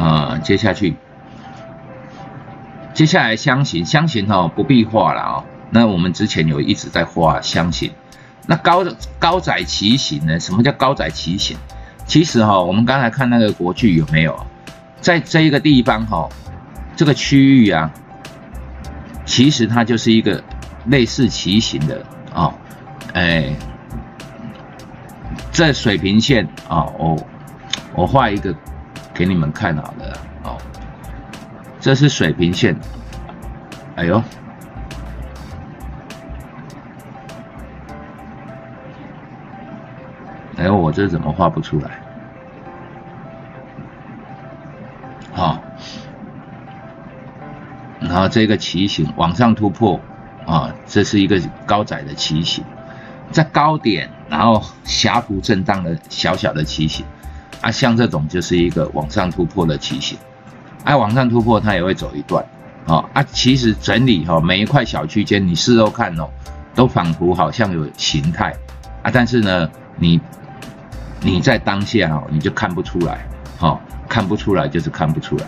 呃，接下去，接下来箱型，箱型哈不必画了啊。那我们之前有一直在画箱型。那高高窄齐形呢？什么叫高窄齐形？其实哈，我们刚才看那个国剧有没有，在这一个地方哈，这个区域啊，其实它就是一个类似齐形的啊，哎，这水平线啊，我我画一个给你们看好了哦，这是水平线，哎呦。哎，我这怎么画不出来？好，然后这个旗形往上突破。啊，这是一个高窄的旗形，在高点然后狭幅震荡的小小的旗形。啊，像这种就是一个往上突破的旗形，哎，往上突破它也会走一段哦啊，其实整理哈每一块小区间你事后看哦，都仿佛好像有形态啊，但是呢你。你在当下哦，你就看不出来，哦，看不出来就是看不出来，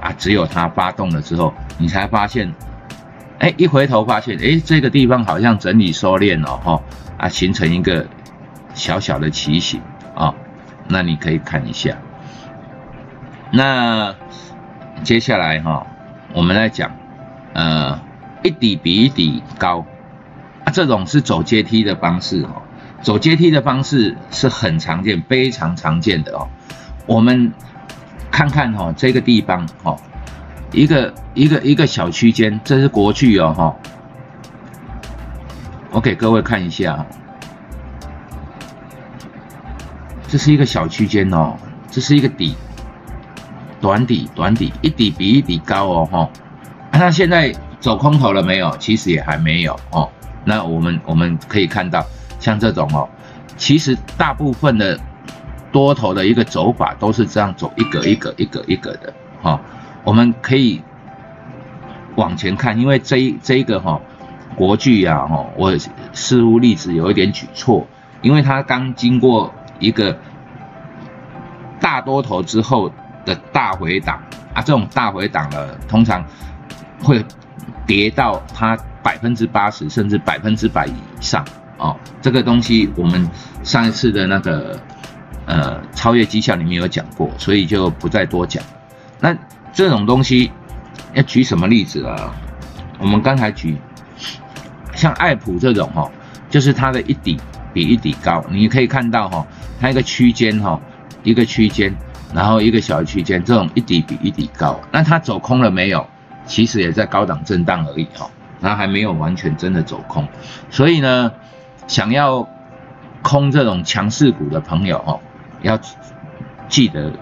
啊，只有它发动了之后，你才发现，哎，一回头发现，哎，这个地方好像整理收敛了，哈，啊，形成一个小小的旗形，那你可以看一下。那接下来哈，我们来讲，呃，一底比一底高，啊，这种是走阶梯的方式，哦。走阶梯的方式是很常见，非常常见的哦。我们看看哈，这个地方哈，一个一个一个小区间，这是国剧哦哈。我给各位看一下，这是一个小区间哦，这是一个底，短底短底，一底比一底高哦哈。那现在走空头了没有？其实也还没有哦。那我们我们可以看到。像这种哦，其实大部分的多头的一个走法都是这样走，一格一格一格一格的哈。我们可以往前看，因为这这一个哈国剧呀哈，我似乎例子有一点举错，因为它刚经过一个大多头之后的大回档啊，这种大回档呢，通常会跌到它百分之八十甚至百分之百以上。哦，这个东西我们上一次的那个呃超越绩效里面有讲过，所以就不再多讲。那这种东西要举什么例子啊？我们刚才举像爱普这种哈，就是它的一底比一底高，你可以看到哈，它一个区间哈，一个区间，然后一个小区间，这种一底比一底高，那它走空了没有？其实也在高档震荡而已哈，它还没有完全真的走空，所以呢。想要空这种强势股的朋友哦，要记得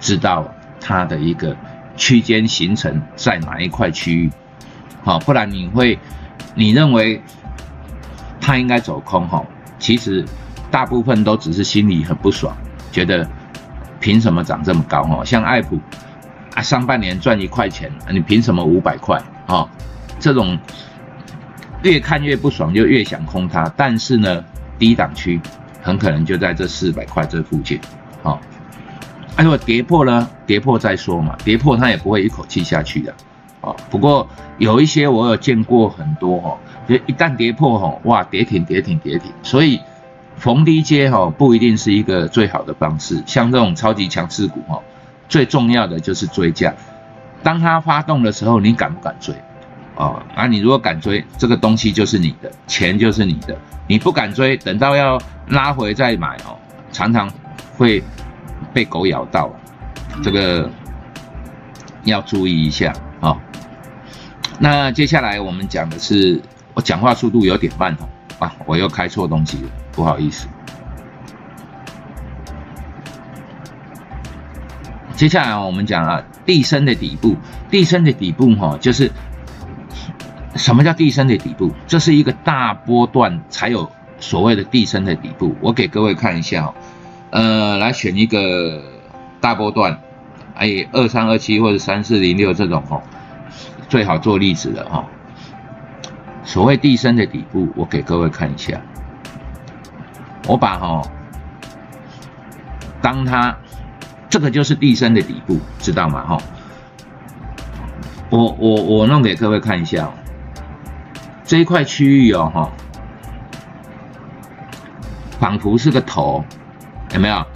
知道它的一个区间形成在哪一块区域，好，不然你会你认为它应该走空哈，其实大部分都只是心里很不爽，觉得凭什么涨这么高哈？像爱普啊，上半年赚一块钱，你凭什么五百块啊？这种。越看越不爽，就越想空它。但是呢，低档区很可能就在这四百块这附近。好，如果跌破呢？跌破再说嘛。跌破它也不会一口气下去的。哦，不过有一些我有见过很多哈，就一旦跌破哈，哇，跌停跌停跌停。所以逢低接哈，不一定是一个最好的方式。像这种超级强势股哈，最重要的就是追价。当它发动的时候，你敢不敢追？哦，啊，你如果敢追，这个东西就是你的，钱就是你的。你不敢追，等到要拉回再买哦，常常会被狗咬到，这个要注意一下啊。那接下来我们讲的是，我讲话速度有点慢哦，啊，我又开错东西了，不好意思。接下来我们讲啊，地升的底部，地升的底部哈，就是。什么叫地升的底部？这是一个大波段才有所谓的地升的底部。我给各位看一下哦，呃，来选一个大波段，哎，二三二七或者三四零六这种哦，最好做例子了哈。所谓地升的底部，我给各位看一下，我把哈，当它这个就是地升的底部，知道吗？哈，我我我弄给各位看一下，这一块区域哦，哈，仿佛是个头，有没有？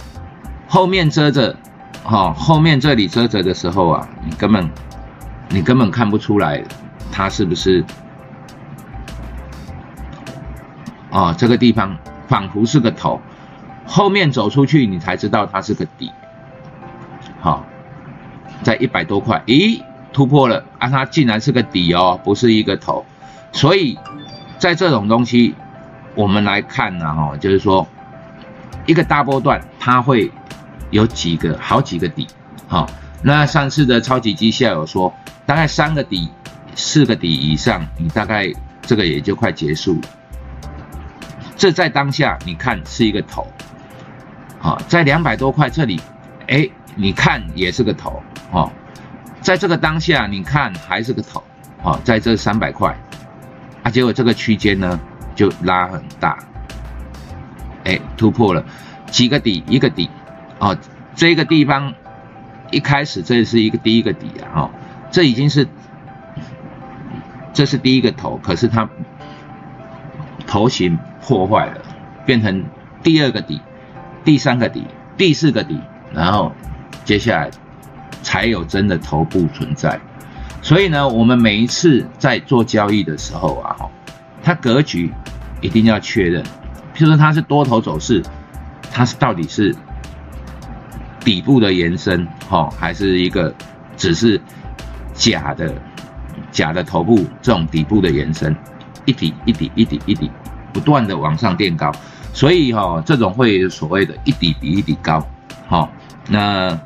后面遮着，哈，后面这里遮着的时候啊，你根本你根本看不出来它是不是啊？这个地方仿佛是个头，后面走出去你才知道它是个底。好，在一百多块，咦，突破了啊！它竟然是个底哦，不是一个头，所以在这种东西，我们来看呢，哈，就是说一个大波段，它会有几个好几个底，好，那上次的超级绩效有说，大概三个底、四个底以上，你大概这个也就快结束了。这在当下你看是一个头，啊，在两百多块这里，哎。你看也是个头。哦，在这个当下你看还是个头。哦，在这三百块。啊，结果这个区间呢就拉很大，哎，突破了。几个底？一个底。哦，这个地方一开始这是一个第一个底啊，哦，这已经是这是第一个头，可是它头型破坏了，变成第二个底、第三个底、第四个底，然后。接下来才有真的头部存在，所以呢，我们每一次在做交易的时候啊，它格局一定要确认，譬如说它是多头走势，它是到底是底部的延伸，哈，还是一个只是假的假的头部这种底部的延伸，一底一底一底一底不断的往上垫高，所以哈，这种会所谓的一底比一底高，哈，那。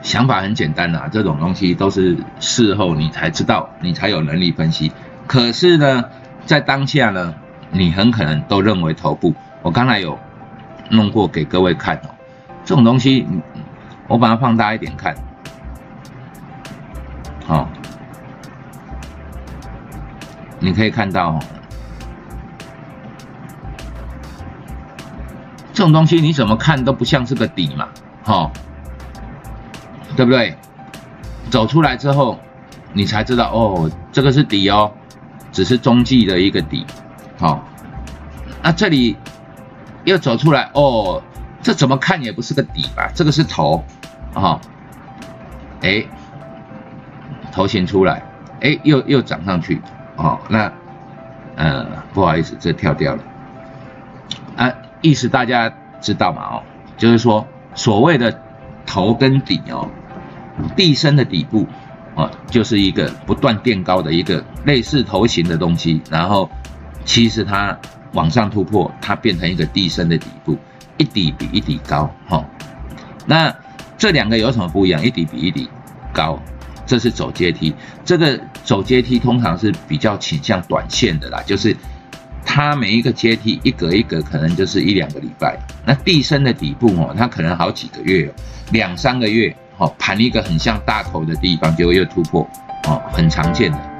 想法很简单呐，这种东西都是事后你才知道，你才有能力分析。可是呢，在当下呢，你很可能都认为头部。我刚才有弄过给各位看哦，这种东西，我把它放大一点看，好，你可以看到，这种东西你怎么看都不像是个底嘛，哈。对不对？走出来之后，你才知道哦，这个是底哦，只是中继的一个底，好。那这里又走出来哦，这怎么看也不是个底吧？这个是头，啊，哎，头型出来，哎，又又涨上去，哦，那，呃，不好意思，这跳掉了。啊，意思大家知道嘛？哦，就是说所谓的头跟底哦。地升的底部，啊，就是一个不断垫高的一个类似头型的东西，然后其实它往上突破，它变成一个地升的底部，一底比一底高，哈。那这两个有什么不一样？一底比一底高，这是走阶梯，这个走阶梯通常是比较倾向短线的啦，就是它每一个阶梯一格一格可能就是一两个礼拜，那地升的底部哦，它可能好几个月，两三个月。哦，盘一个很像大头的地方，结果又突破，哦，很常见的。